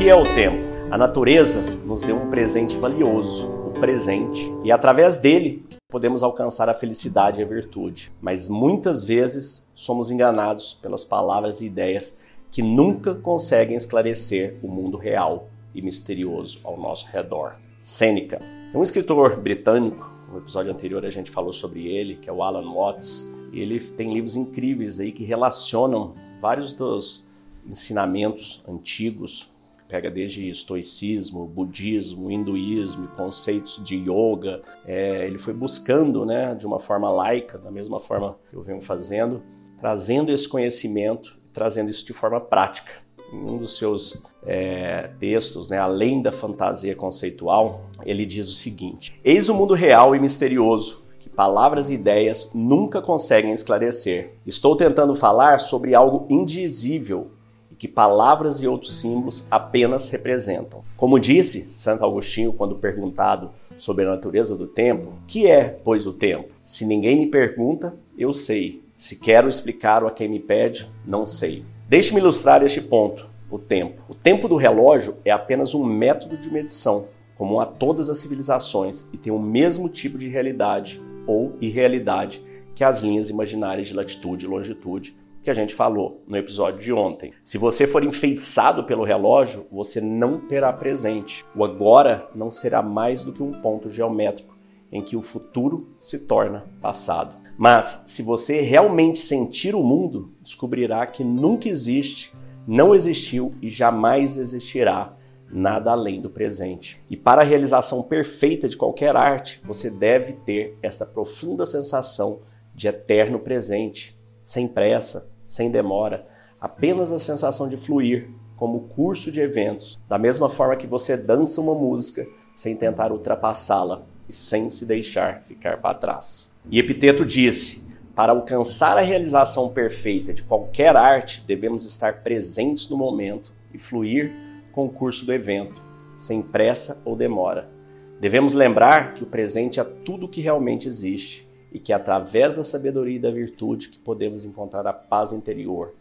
que é o tempo? A natureza nos deu um presente valioso, o presente, e através dele podemos alcançar a felicidade e a virtude. Mas muitas vezes somos enganados pelas palavras e ideias que nunca conseguem esclarecer o mundo real e misterioso ao nosso redor. Sêneca. um escritor britânico, no episódio anterior a gente falou sobre ele, que é o Alan Watts, ele tem livros incríveis aí que relacionam vários dos ensinamentos antigos pega desde estoicismo, budismo, hinduísmo, conceitos de yoga. É, ele foi buscando, né, de uma forma laica, da mesma forma que eu venho fazendo, trazendo esse conhecimento, trazendo isso de forma prática. Em um dos seus é, textos, né, além da fantasia conceitual, ele diz o seguinte: Eis o mundo real e misterioso que palavras e ideias nunca conseguem esclarecer. Estou tentando falar sobre algo indizível que palavras e outros símbolos apenas representam. Como disse Santo Agostinho quando perguntado sobre a natureza do tempo, que é, pois, o tempo? Se ninguém me pergunta, eu sei. Se quero explicar a quem me pede, não sei. Deixe-me ilustrar este ponto, o tempo. O tempo do relógio é apenas um método de medição, comum a todas as civilizações e tem o mesmo tipo de realidade ou irrealidade que as linhas imaginárias de latitude e longitude que a gente falou no episódio de ontem. Se você for enfeitiçado pelo relógio, você não terá presente. O agora não será mais do que um ponto geométrico em que o futuro se torna passado. Mas se você realmente sentir o mundo, descobrirá que nunca existe, não existiu e jamais existirá nada além do presente. E para a realização perfeita de qualquer arte, você deve ter esta profunda sensação de eterno presente, sem pressa, sem demora, apenas a sensação de fluir, como curso de eventos, da mesma forma que você dança uma música sem tentar ultrapassá-la e sem se deixar ficar para trás. E Epiteto disse: para alcançar a realização perfeita de qualquer arte, devemos estar presentes no momento e fluir com o curso do evento, sem pressa ou demora. Devemos lembrar que o presente é tudo que realmente existe e que é através da sabedoria e da virtude que podemos encontrar a paz interior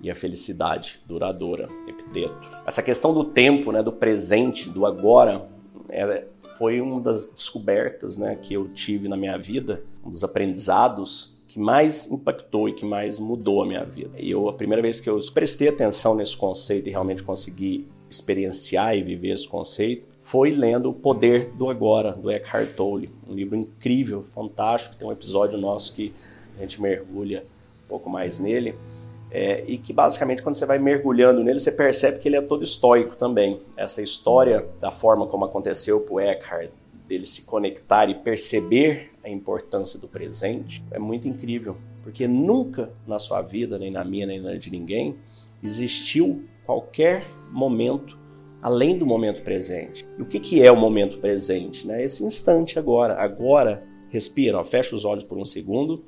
e a felicidade duradoura. Epiteto. Essa questão do tempo, né, do presente, do agora, é, foi uma das descobertas né, que eu tive na minha vida, um dos aprendizados que mais impactou e que mais mudou a minha vida. E eu, a primeira vez que eu prestei atenção nesse conceito e realmente consegui experienciar e viver esse conceito, foi lendo O Poder do Agora, do Eckhart Tolle. Um livro incrível, fantástico. Tem um episódio nosso que a gente mergulha um pouco mais nele. É, e que basicamente quando você vai mergulhando nele, você percebe que ele é todo estoico também. Essa história da forma como aconteceu para o Eckhart, dele se conectar e perceber a importância do presente, é muito incrível. Porque nunca na sua vida, nem na minha, nem na de ninguém, existiu qualquer momento além do momento presente. E o que, que é o momento presente? Né? Esse instante agora. Agora, respira, ó, fecha os olhos por um segundo.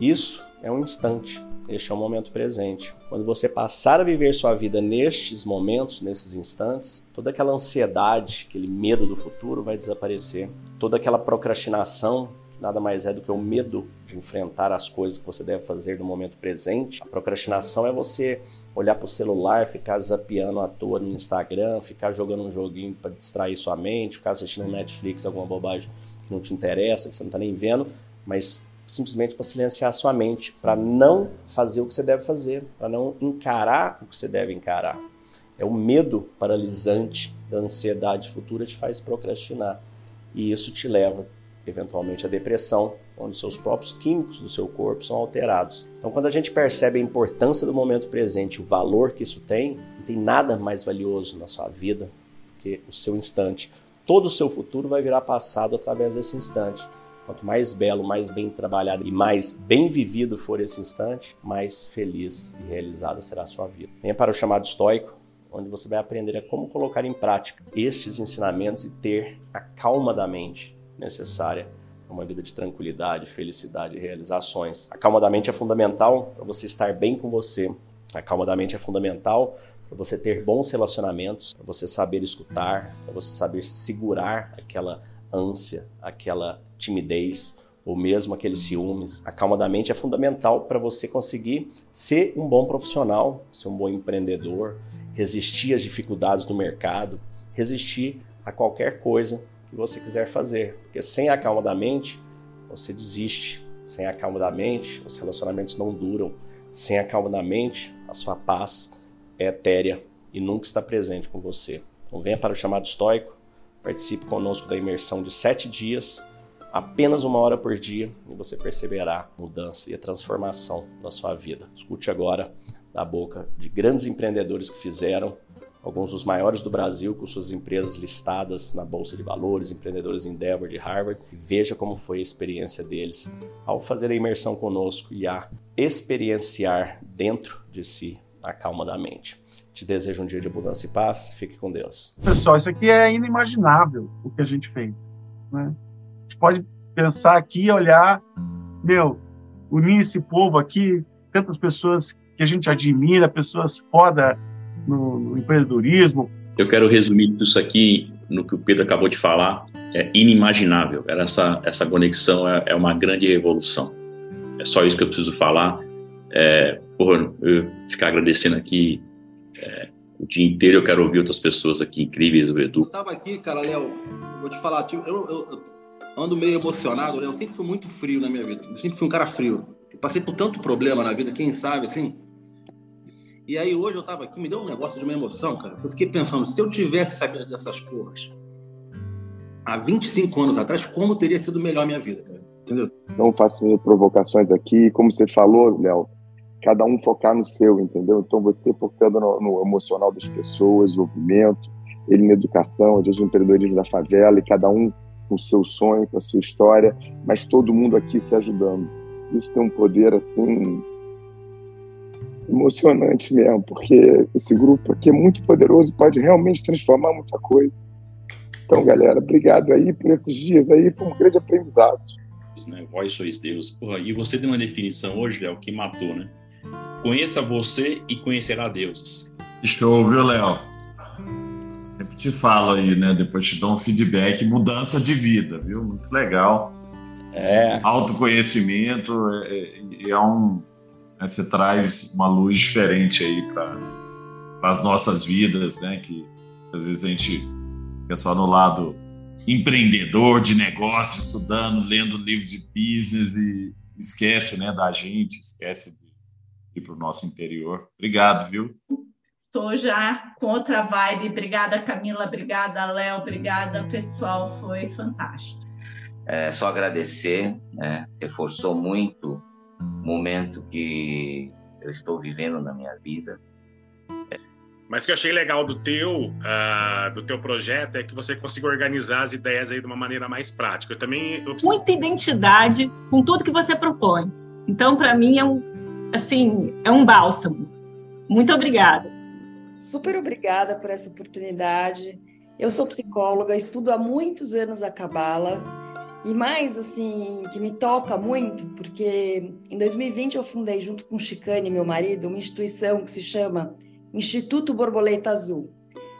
Isso é um instante. Este é o momento presente. Quando você passar a viver sua vida nestes momentos, nesses instantes, toda aquela ansiedade, aquele medo do futuro vai desaparecer. Toda aquela procrastinação nada mais é do que o medo de enfrentar as coisas que você deve fazer no momento presente. A procrastinação é você olhar para o celular, ficar zapeando à toa no Instagram, ficar jogando um joguinho para distrair sua mente, ficar assistindo Netflix, alguma bobagem que não te interessa, que você não está nem vendo, mas simplesmente para silenciar sua mente, para não fazer o que você deve fazer, para não encarar o que você deve encarar. É o medo paralisante da ansiedade futura te faz procrastinar. E isso te leva eventualmente a depressão, onde seus próprios químicos do seu corpo são alterados. Então, quando a gente percebe a importância do momento presente, o valor que isso tem, não tem nada mais valioso na sua vida que o seu instante. Todo o seu futuro vai virar passado através desse instante. Quanto mais belo, mais bem trabalhado e mais bem vivido for esse instante, mais feliz e realizada será a sua vida. Venha para o chamado estoico, onde você vai aprender a como colocar em prática estes ensinamentos e ter a calma da mente necessária para uma vida de tranquilidade, felicidade e realizações. A calma da mente é fundamental para você estar bem com você. A calma da mente é fundamental para você ter bons relacionamentos, para você saber escutar, para você saber segurar aquela ânsia, aquela timidez ou mesmo aqueles ciúmes. A calma da mente é fundamental para você conseguir ser um bom profissional, ser um bom empreendedor, resistir às dificuldades do mercado, resistir a qualquer coisa que você quiser fazer. Porque sem a calma da mente, você desiste. Sem a calma da mente, os relacionamentos não duram. Sem a calma da mente, a sua paz é etérea e nunca está presente com você. Então venha para o chamado estoico, participe conosco da imersão de sete dias apenas uma hora por dia e você perceberá a mudança e a transformação na sua vida. Escute agora da boca de grandes empreendedores que fizeram, alguns dos maiores do Brasil, com suas empresas listadas na Bolsa de Valores, empreendedores Endeavor de Harvard, veja como foi a experiência deles ao fazer a imersão conosco e a experienciar dentro de si a calma da mente. Te desejo um dia de abundância e paz. Fique com Deus. Pessoal, isso aqui é inimaginável o que a gente fez. Né? gente pode pensar aqui, olhar, meu, unir esse povo aqui, tantas pessoas que a gente admira, pessoas foda no, no empreendedorismo. Eu quero resumir tudo isso aqui no que o Pedro acabou de falar. É inimaginável. Essa, essa conexão é, é uma grande revolução. É só isso que eu preciso falar. É, porra, eu ficar agradecendo aqui é, o dia inteiro. Eu quero ouvir outras pessoas aqui incríveis, o Edu. Eu tava aqui, cara, Léo, vou te falar, tipo, eu, eu, ando meio emocionado, né? Eu sempre fui muito frio na minha vida. Eu sempre fui um cara frio. Eu passei por tanto problema na vida, quem sabe, assim. E aí hoje eu tava aqui, me deu um negócio de uma emoção, cara. Eu fiquei pensando, se eu tivesse sabido dessas porras há 25 anos atrás, como teria sido melhor a minha vida, cara? Entendeu? Não faço provocações aqui. Como você falou, Léo, cada um focar no seu, entendeu? Então você focando no, no emocional das pessoas, desenvolvimento, ele na educação, às vezes no empreendedorismo da favela, e cada um com o seu sonho, com a sua história, mas todo mundo aqui se ajudando. Isso tem um poder assim emocionante mesmo, porque esse grupo aqui é muito poderoso, pode realmente transformar muita coisa. Então, galera, obrigado aí por esses dias aí, foi um grande aprendizado. Né? Vós sois Deus. Porra, e você tem uma definição hoje, Léo, que matou, né? Conheça você e conhecerá Deus. Show, viu, Léo? Sempre te falo aí, né? Depois te dou um feedback, mudança de vida, viu? Muito legal. É. Autoconhecimento é, é, é um. Né, você traz uma luz diferente aí para as nossas vidas, né? Que às vezes a gente fica só no lado empreendedor de negócio, estudando, lendo livro de business e esquece, né, da gente, esquece de ir para o nosso interior. Obrigado, viu? Estou já com outra vibe. Obrigada, Camila. Obrigada, Léo. Obrigada, pessoal. Foi fantástico. É, só agradecer, né? reforçou muito momento que eu estou vivendo na minha vida. Mas o que eu achei legal do teu, uh, do teu projeto é que você conseguiu organizar as ideias aí de uma maneira mais prática. Eu também eu... muita identidade com tudo que você propõe. Então, para mim é um assim é um bálsamo. Muito obrigada. Super obrigada por essa oportunidade. Eu sou psicóloga, estudo há muitos anos a Cabala. E mais, assim, que me toca muito, porque em 2020 eu fundei, junto com o Chicane, meu marido, uma instituição que se chama Instituto Borboleta Azul.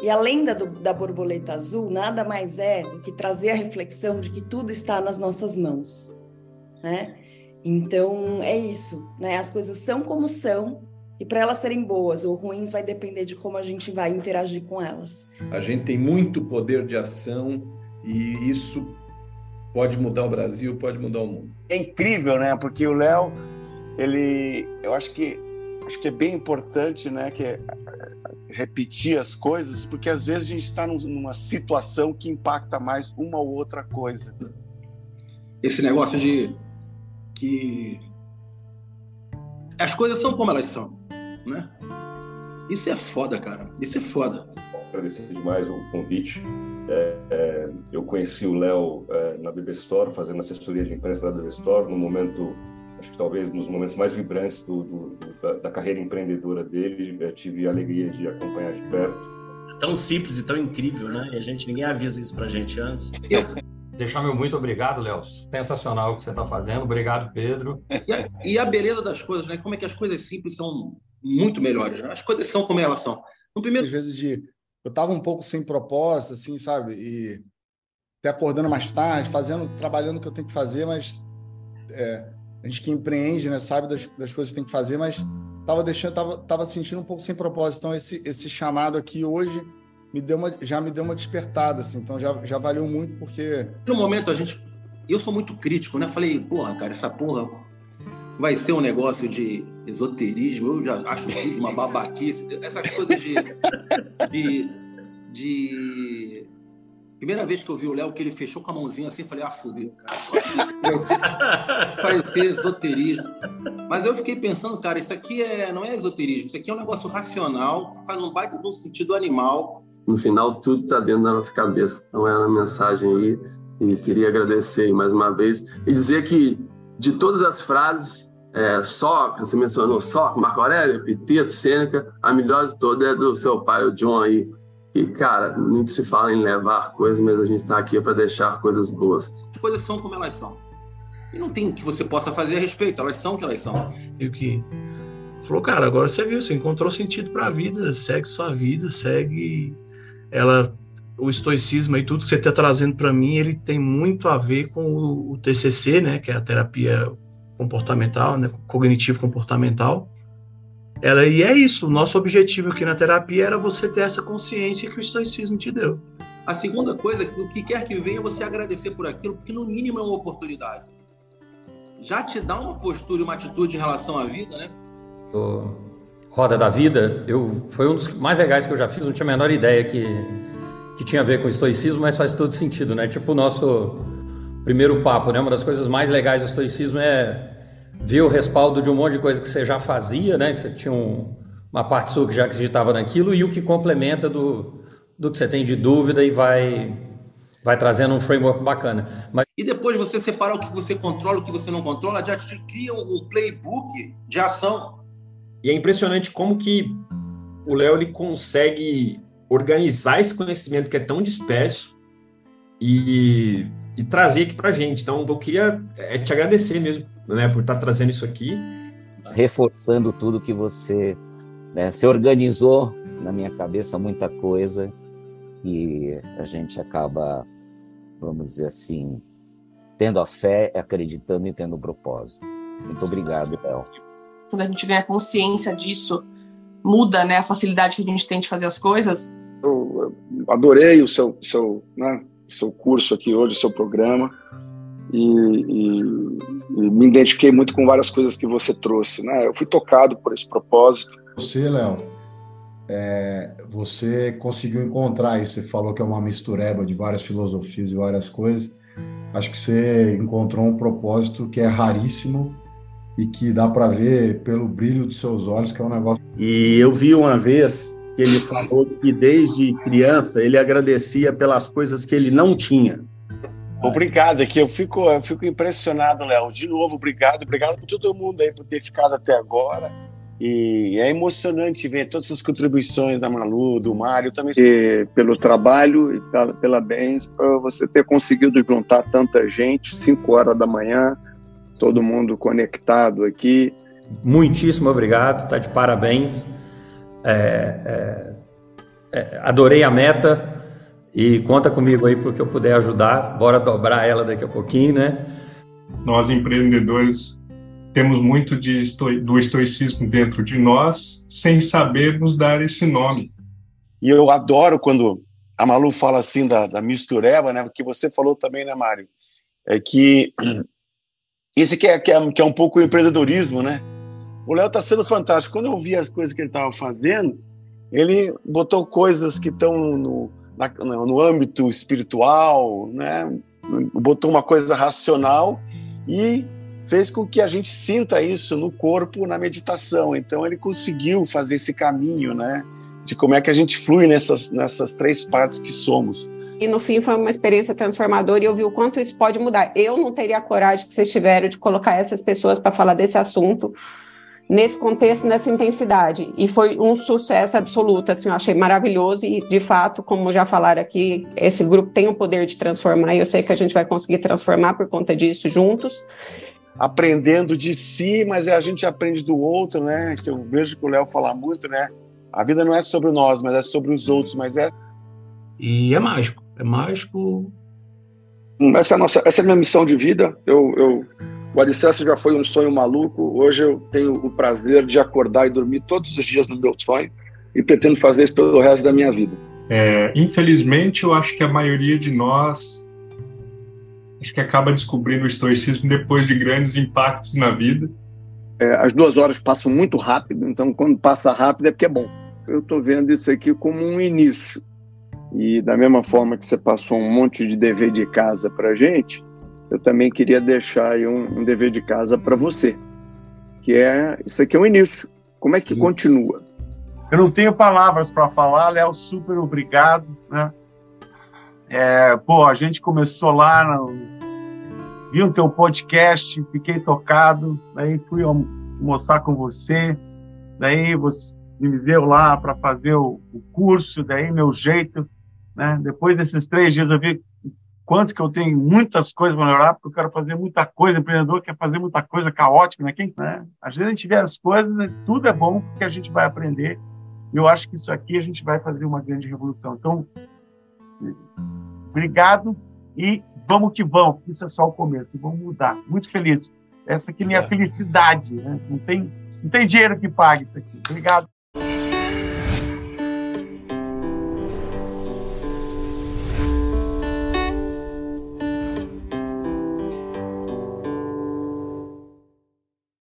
E a lenda do, da borboleta azul nada mais é do que trazer a reflexão de que tudo está nas nossas mãos, né? Então é isso, né? As coisas são como são e para elas serem boas ou ruins vai depender de como a gente vai interagir com elas. A gente tem muito poder de ação e isso pode mudar o Brasil, pode mudar o mundo. É incrível, né? Porque o Léo, ele, eu acho que acho que é bem importante, né, que é, repetir as coisas, porque às vezes a gente está numa situação que impacta mais uma ou outra coisa. Esse negócio de que as coisas são como elas são né? Isso é foda, cara. Isso é foda. Agradecer demais o convite. É, é, eu conheci o Léo é, na BB Store, fazendo assessoria de imprensa da BB Store, no momento, acho que talvez nos momentos mais vibrantes do, do, da, da, carreira empreendedora dele. Eu tive a alegria de acompanhar de perto. É tão simples e tão incrível, né? E a gente ninguém avisa isso pra gente antes. Eu, Deixar meu muito obrigado, Léo. Sensacional o que você está fazendo. Obrigado, Pedro. E a, e a, beleza das coisas, né? Como é que as coisas simples são muito melhores. Né? As coisas são como elas são. No primeiro... Às vezes de... eu estava um pouco sem propósito, assim, sabe? E até acordando mais tarde, fazendo, trabalhando o que eu tenho que fazer, mas é, a gente que empreende, né, sabe das, das coisas que tem que fazer, mas tava deixando, tava, tava sentindo um pouco sem propósito. Então esse esse chamado aqui hoje me deu uma, já me deu uma despertada, assim. Então já, já valeu muito porque no momento a gente, eu sou muito crítico, né? Falei, porra, cara, essa porra vai ser um negócio de esoterismo. Eu já acho tudo uma babaquice. Essas coisas de, de, de Primeira vez que eu vi o Léo, que ele fechou com a mãozinha assim, falei, ah, fudeu, cara. Vai ser esoterismo. Mas eu fiquei pensando, cara, isso aqui é, não é esoterismo, isso aqui é um negócio racional, que faz um baita de um sentido animal. No final, tudo está dentro da nossa cabeça. Então, é a mensagem aí. E queria agradecer mais uma vez e dizer que, de todas as frases, é, só, você mencionou só, Marco Aurélio, Epiteto, Sêneca, a melhor de todas é do seu pai, o John aí, e, cara, muito se fala em levar coisas, mas a gente está aqui para deixar coisas boas. As coisas são como elas são. E não tem o que você possa fazer a respeito, elas são o que elas são. E o que falou, cara, agora você viu, você encontrou sentido para a vida, segue sua vida, segue ela o estoicismo e tudo que você está trazendo para mim, ele tem muito a ver com o, o, TCC, né, que é a terapia comportamental, né, cognitivo comportamental, ela, e é isso, o nosso objetivo aqui na terapia era você ter essa consciência que o estoicismo te deu. A segunda coisa, o que quer que venha, você agradecer por aquilo, porque no mínimo é uma oportunidade. Já te dá uma postura e uma atitude em relação à vida, né? O Roda da Vida, eu, foi um dos mais legais que eu já fiz, não tinha a menor ideia que, que tinha a ver com estoicismo, mas faz todo sentido, né? Tipo o nosso primeiro papo, né? Uma das coisas mais legais do estoicismo é ver o respaldo de um monte de coisa que você já fazia, né? Que você tinha um, uma parte sua que já acreditava naquilo e o que complementa do, do que você tem de dúvida e vai vai trazendo um framework bacana. Mas... E depois você separar o que você controla, o que você não controla, já te cria um playbook de ação. E é impressionante como que o Léo ele consegue organizar esse conhecimento que é tão disperso e, e trazer aqui para gente. Então, eu queria é, te agradecer mesmo né, por estar tá trazendo isso aqui. Reforçando tudo que você né, se organizou na minha cabeça, muita coisa, e a gente acaba, vamos dizer assim, tendo a fé, acreditando e tendo o um propósito. Muito obrigado, Léo. Quando a gente ganha consciência disso, muda né, a facilidade que a gente tem de fazer as coisas. Adorei o seu, seu, né, seu curso aqui hoje, o seu programa e, e, e, me identifiquei muito com várias coisas que você trouxe. Né? Eu fui tocado por esse propósito. Você, Léo, é, você conseguiu encontrar isso. Você falou que é uma mistureba de várias filosofias e várias coisas. Acho que você encontrou um propósito que é raríssimo e que dá para ver pelo brilho dos seus olhos que é um negócio. E eu vi uma vez que ele falou que desde criança ele agradecia pelas coisas que ele não tinha. Obrigado, aqui eu fico, eu fico impressionado, Léo. De novo, obrigado, obrigado por todo mundo aí por ter ficado até agora. E é emocionante ver todas as contribuições da Malu, do Mário também. E pelo trabalho e pela, pela bens, para você ter conseguido juntar tanta gente, 5 horas da manhã, todo mundo conectado aqui. Muitíssimo obrigado, tá de parabéns. É, é, é, adorei a meta. E conta comigo aí porque eu puder ajudar. Bora dobrar ela daqui a pouquinho, né? Nós empreendedores temos muito de esto do estoicismo dentro de nós, sem sabermos dar esse nome. E eu adoro quando a Malu fala assim da, da mistureba, né? Porque você falou também, né, Mário? É que isso que é, que é, que é um pouco o empreendedorismo, né? O Léo está sendo fantástico. Quando eu vi as coisas que ele estava fazendo, ele botou coisas que estão no, na, no âmbito espiritual, né? botou uma coisa racional e fez com que a gente sinta isso no corpo na meditação. Então ele conseguiu fazer esse caminho, né, de como é que a gente flui nessas nessas três partes que somos. E no fim foi uma experiência transformadora e eu vi o quanto isso pode mudar. Eu não teria a coragem que vocês tiveram de colocar essas pessoas para falar desse assunto nesse contexto, nessa intensidade. E foi um sucesso absoluto, assim, eu achei maravilhoso e, de fato, como já falaram aqui, esse grupo tem o poder de transformar e eu sei que a gente vai conseguir transformar por conta disso juntos. Aprendendo de si, mas a gente aprende do outro, né? Que eu vejo que o Léo fala muito, né? A vida não é sobre nós, mas é sobre os outros, mas é... E é mágico, é mágico... Essa é a, nossa, essa é a minha missão de vida, eu... eu O alicerce já foi um sonho maluco. Hoje eu tenho o prazer de acordar e dormir todos os dias no meu sonho e pretendo fazer isso pelo resto da minha vida. É, infelizmente, eu acho que a maioria de nós acho que acaba descobrindo o estoicismo depois de grandes impactos na vida. É, as duas horas passam muito rápido, então quando passa rápido é porque é bom. Eu estou vendo isso aqui como um início. E da mesma forma que você passou um monte de dever de casa para gente, eu também queria deixar aí um, um dever de casa para você, que é isso aqui é um início. Como é que Sim. continua? Eu não tenho palavras para falar, Léo, super obrigado, né? É, pô, a gente começou lá, no, vi o teu podcast, fiquei tocado, daí fui almoçar com você, daí você me viu lá para fazer o, o, curso, daí meu jeito, né? Depois desses três dias eu vi quanto que eu tenho muitas coisas para melhorar, porque eu quero fazer muita coisa, empreendedor quer fazer muita coisa caótica, né? Quem, né? Às vezes a gente vê as coisas, né? tudo é bom porque a gente vai aprender, e eu acho que isso aqui a gente vai fazer uma grande revolução. Então, obrigado e vamos que vamos, isso é só o começo, vamos mudar. Muito feliz. Essa aqui é minha é. felicidade, né? Não tem, não tem dinheiro que pague isso aqui. Obrigado.